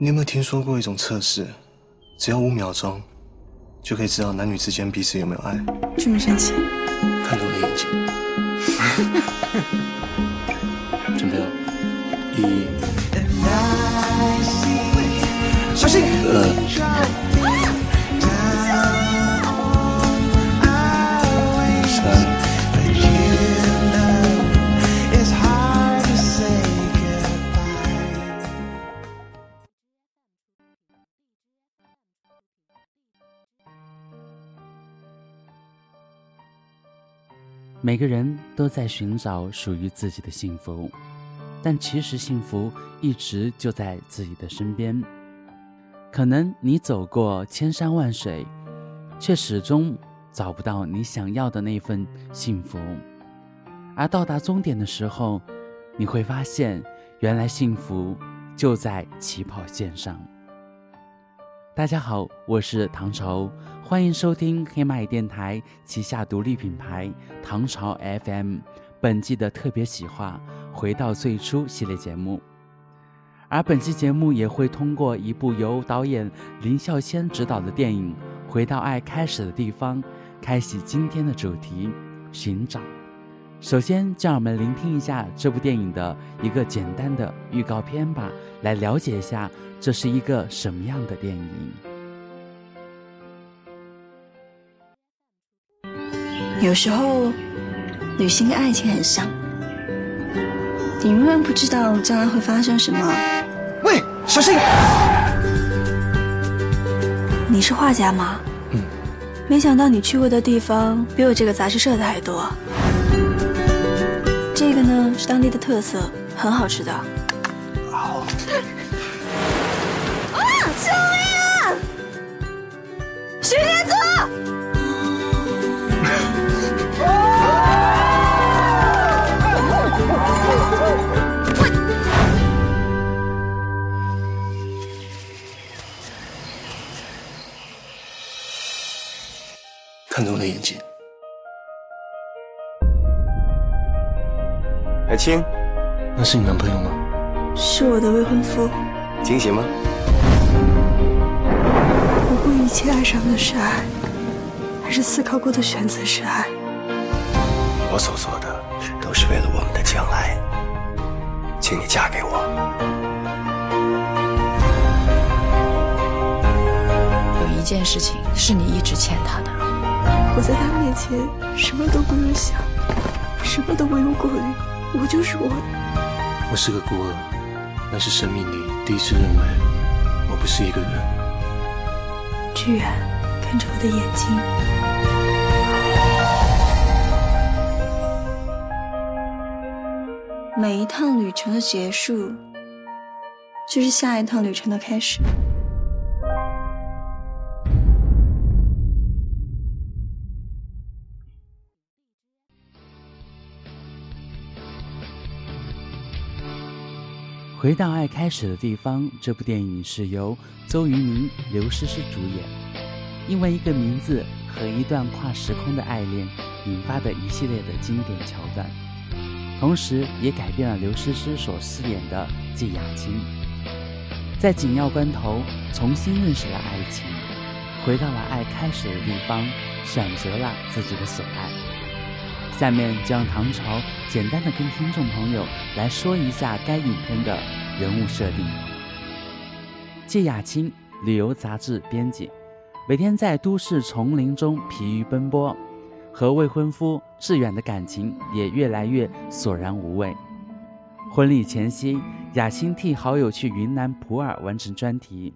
你有没有听说过一种测试？只要五秒钟，就可以知道男女之间彼此有没有爱。这么神奇？看着我的眼睛。准备了，一，小心！二。每个人都在寻找属于自己的幸福，但其实幸福一直就在自己的身边。可能你走过千山万水，却始终找不到你想要的那份幸福。而到达终点的时候，你会发现，原来幸福就在起跑线上。大家好，我是唐朝，欢迎收听黑蚂蚁电台旗下独立品牌唐朝 FM 本季的特别企划《回到最初》系列节目。而本期节目也会通过一部由导演林孝谦执导的电影《回到爱开始的地方》，开启今天的主题——寻找。首先，让我们聆听一下这部电影的一个简单的预告片吧，来了解一下。这是一个什么样的电影？有时候，旅行跟爱情很像，你永远不知道将来会发生什么。喂，小心！你是画家吗？嗯。没想到你去过的地方比我这个杂志社的还多。这个呢是当地的特色，很好吃的。好。徐天祖，看着我眼睛，海清，那是你男朋友吗？是我的未婚夫。惊喜吗？不顾一切爱上的是爱，还是思考过的选择是爱？我所做的都是为了我们的将来，请你嫁给我。有一件事情是你一直欠他的。我在他面前什么都不用想，什么都不用顾虑，我就是我。我是个孤儿，那是生命里第一次认为我不是一个人。志远，看着我的眼睛。每一趟旅程的结束，就是下一趟旅程的开始。回到爱开始的地方，这部电影是由周渝民、刘诗诗主演。因为一个名字和一段跨时空的爱恋引发的一系列的经典桥段，同时也改变了刘诗诗所饰演的季雅青，在紧要关头重新认识了爱情，回到了爱开始的地方，选择了自己的所爱。下面就让唐朝简单的跟听众朋友来说一下该影片的人物设定。季雅青，旅游杂志编辑，每天在都市丛林中疲于奔波，和未婚夫志远的感情也越来越索然无味。婚礼前夕，雅青替好友去云南普洱完成专题。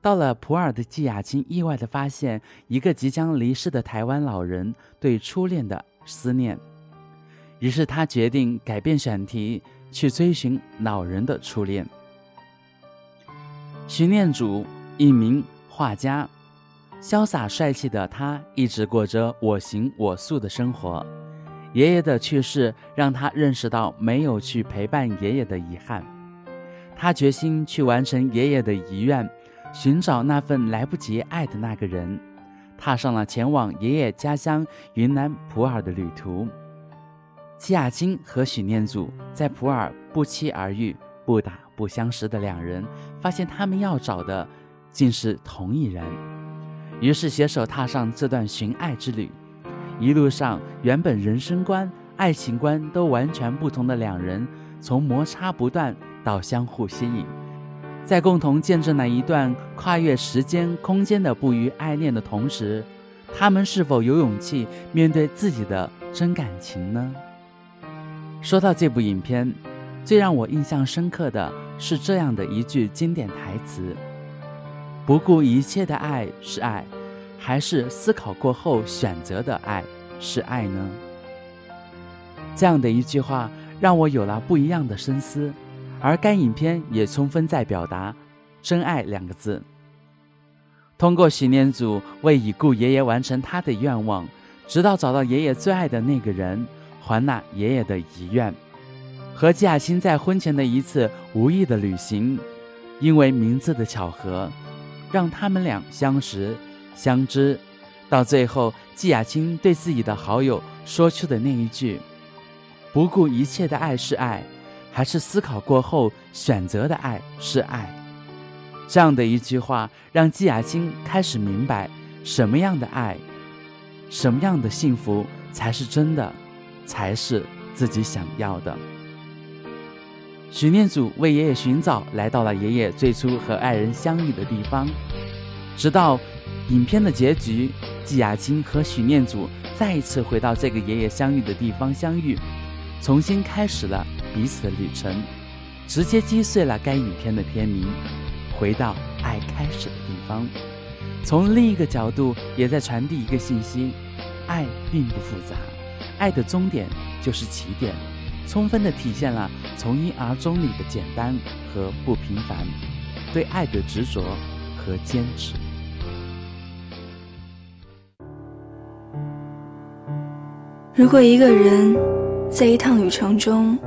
到了普洱的季雅青意外地发现，一个即将离世的台湾老人对初恋的。思念，于是他决定改变选题，去追寻老人的初恋。徐念祖，一名画家，潇洒帅气的他一直过着我行我素的生活。爷爷的去世让他认识到没有去陪伴爷爷的遗憾，他决心去完成爷爷的遗愿，寻找那份来不及爱的那个人。踏上了前往爷爷家乡云南普洱的旅途。齐亚金和许念祖在普洱不期而遇，不打不相识的两人发现他们要找的竟是同一人，于是携手踏上这段寻爱之旅。一路上，原本人生观、爱情观都完全不同的两人，从摩擦不断到相互吸引，在共同见证了一段跨越时间、空间的不渝爱恋的同时，他们是否有勇气面对自己的真感情呢？说到这部影片，最让我印象深刻的是这样的一句经典台词：“不顾一切的爱是爱。”还是思考过后选择的爱是爱呢？这样的一句话让我有了不一样的深思，而该影片也充分在表达“真爱”两个字。通过许念祖为已故爷爷完成他的愿望，直到找到爷爷最爱的那个人，还那爷爷的遗愿，和季亚青在婚前的一次无意的旅行，因为名字的巧合，让他们俩相识。相知，到最后，季亚青对自己的好友说出的那一句“不顾一切的爱是爱，还是思考过后选择的爱是爱”，这样的一句话，让季亚青开始明白什么样的爱，什么样的幸福才是真的，才是自己想要的。许念祖为爷爷寻找，来到了爷爷最初和爱人相遇的地方，直到。影片的结局，季亚青和许念祖再一次回到这个爷爷相遇的地方相遇，重新开始了彼此的旅程，直接击碎了该影片的片名《回到爱开始的地方》。从另一个角度，也在传递一个信息：爱并不复杂，爱的终点就是起点，充分的体现了从一而终里的简单和不平凡，对爱的执着和坚持。如果一个人在一趟旅程中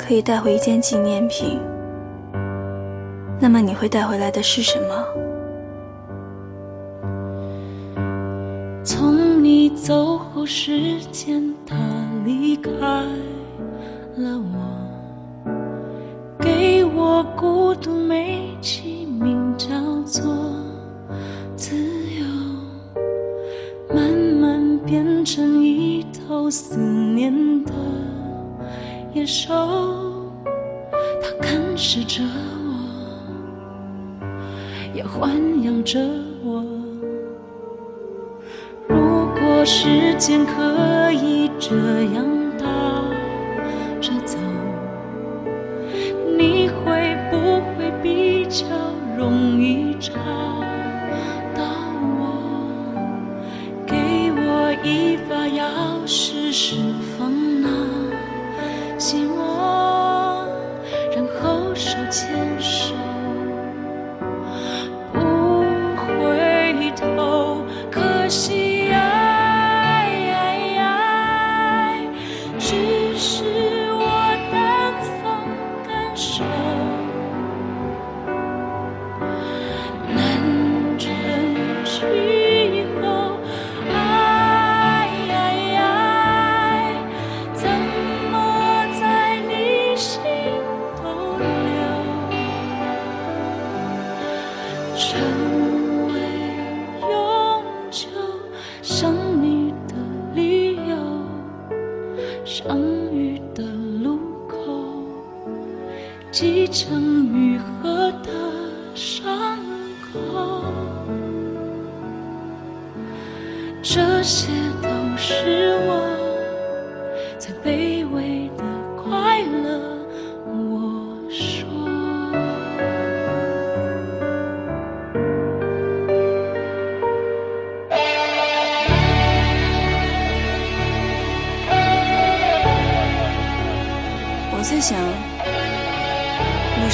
可以带回一件纪念品，那么你会带回来的是什么？从你走后，时间它离开了我，给我孤独美其名叫做自由，慢慢变成一头。思念的野兽，它啃食着我，也豢养着我。如果时间可以这样倒着走，你会不会比较容易积成愈合的伤口，这些都是我。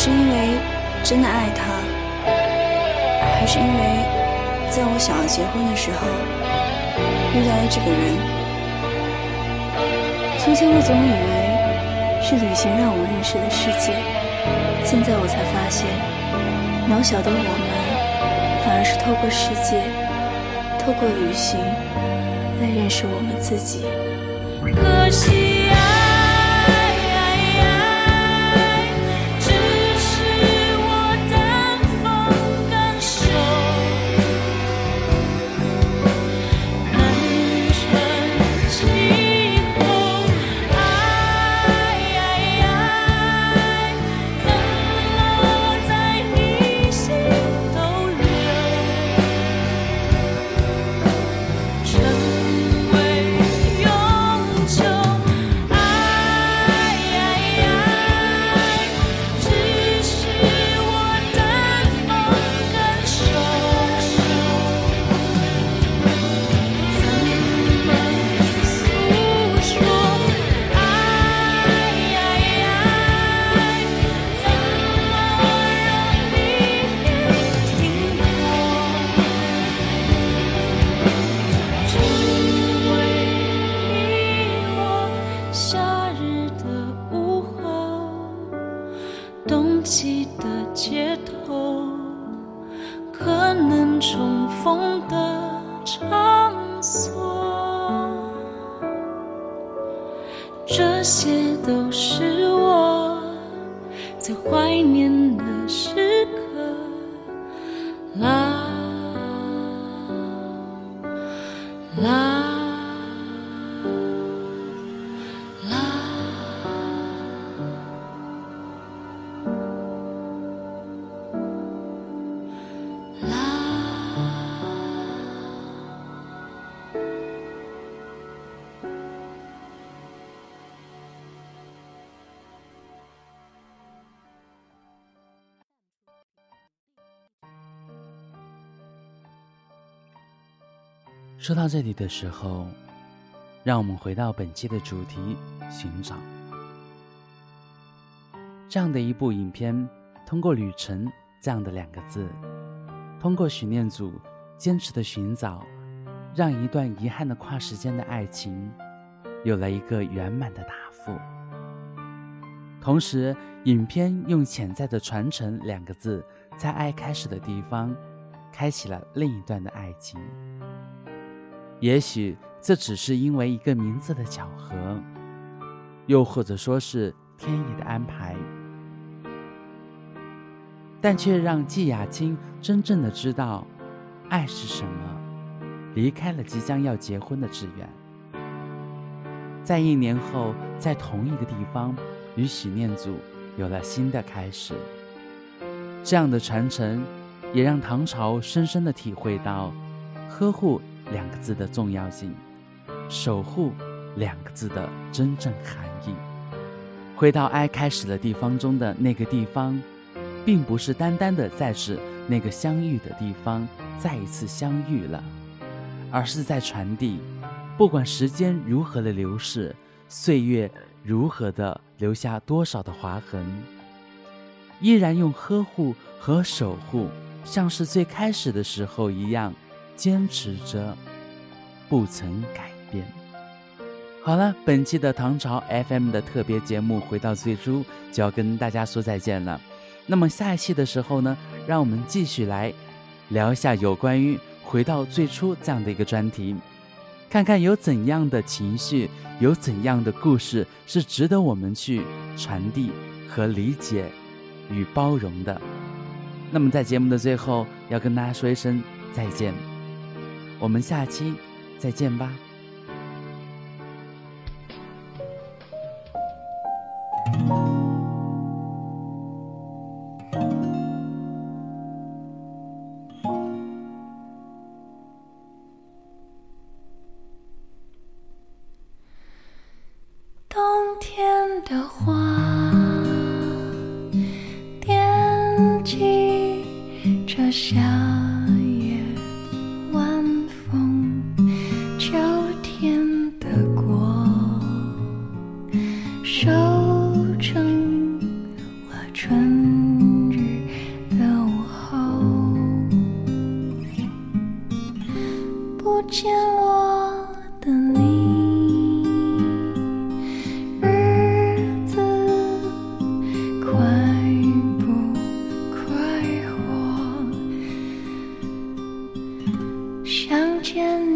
是因为真的爱他，还是因为在我想要结婚的时候？遇到了这个人，从前我总以为是旅行让我认识的世界，现在我才发现，渺小的我们，反而是透过世界，透过旅行，来认识我们自己。可惜场所，这些都是说到这里的时候，让我们回到本期的主题——寻找。这样的一部影片，通过“旅程”这样的两个字，通过许念祖坚持的寻找，让一段遗憾的跨时间的爱情有了一个圆满的答复。同时，影片用潜在的传承两个字，在爱开始的地方，开启了另一段的爱情。也许这只是因为一个名字的巧合，又或者说是天意的安排，但却让季雅青真正的知道爱是什么，离开了即将要结婚的志远，在一年后，在同一个地方与许念祖有了新的开始。这样的传承，也让唐朝深深的体会到呵护。两个字的重要性，守护两个字的真正含义。回到爱开始的地方中的那个地方，并不是单单的在指那个相遇的地方再一次相遇了，而是在传递，不管时间如何的流逝，岁月如何的留下多少的划痕，依然用呵护和守护，像是最开始的时候一样。坚持着，不曾改变。好了，本期的唐朝 FM 的特别节目回到最初就要跟大家说再见了。那么下一期的时候呢，让我们继续来聊一下有关于回到最初这样的一个专题，看看有怎样的情绪，有怎样的故事是值得我们去传递和理解与包容的。那么在节目的最后，要跟大家说一声再见。我们下期再见吧。冬天的花，惦记着夏。想见你